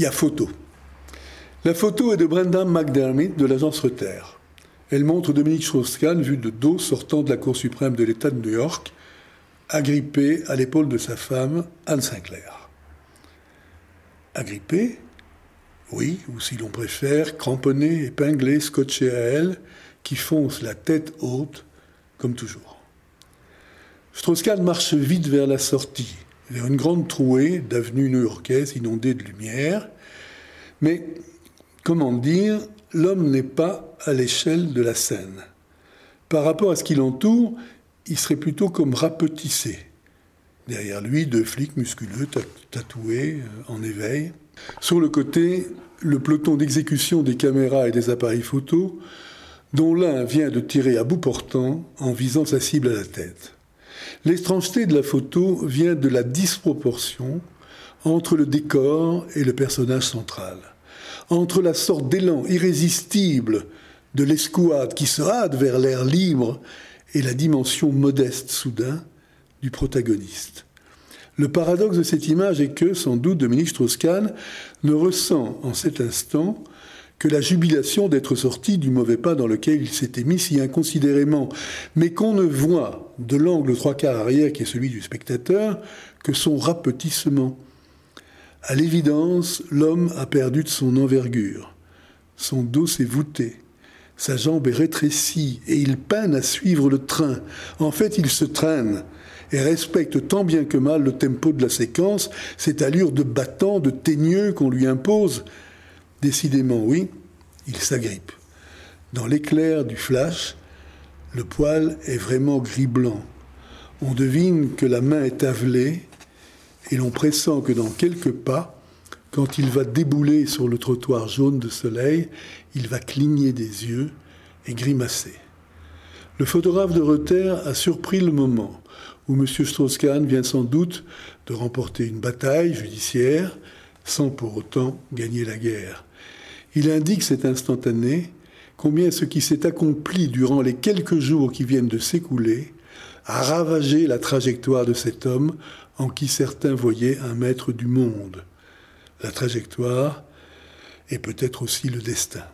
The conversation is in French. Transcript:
il y a photo. La photo est de Brenda McDermott de l'agence Reuters. Elle montre Dominique Strauss-Kahn vu de dos sortant de la Cour suprême de l'État de New York, agrippé à l'épaule de sa femme, Anne Sinclair. Agrippé Oui, ou si l'on préfère, cramponné, épinglé, scotché à elle, qui fonce la tête haute, comme toujours. Strauss-Kahn marche vite vers la sortie, une grande trouée d'avenue new-yorkaise inondée de lumière. Mais, comment dire, l'homme n'est pas à l'échelle de la scène. Par rapport à ce qui l'entoure, il serait plutôt comme rapetissé. Derrière lui, deux flics musculeux, tatoués, euh, en éveil. Sur le côté, le peloton d'exécution des caméras et des appareils photo, dont l'un vient de tirer à bout portant en visant sa cible à la tête. L'étrangeté de la photo vient de la disproportion entre le décor et le personnage central entre la sorte d'élan irrésistible de l'escouade qui se hâte vers l'air libre et la dimension modeste soudain du protagoniste. Le paradoxe de cette image est que, sans doute, Dominique Strauss-Kahn ne ressent en cet instant que la jubilation d'être sorti du mauvais pas dans lequel il s'était mis si inconsidérément, mais qu'on ne voit de l'angle trois quarts arrière qui est celui du spectateur que son rapetissement à l'évidence, l'homme a perdu de son envergure. Son dos s'est voûté. Sa jambe est rétrécie et il peine à suivre le train. En fait, il se traîne et respecte tant bien que mal le tempo de la séquence, cette allure de battant, de teigneux qu'on lui impose. Décidément, oui, il s'agrippe. Dans l'éclair du flash, le poil est vraiment gris-blanc. On devine que la main est avelée et l'on pressent que dans quelques pas, quand il va débouler sur le trottoir jaune de soleil, il va cligner des yeux et grimacer. Le photographe de Reuters a surpris le moment où M. Strauss-Kahn vient sans doute de remporter une bataille judiciaire sans pour autant gagner la guerre. Il indique cet instantané combien ce qui s'est accompli durant les quelques jours qui viennent de s'écouler a ravagé la trajectoire de cet homme en qui certains voyaient un maître du monde. La trajectoire est peut-être aussi le destin.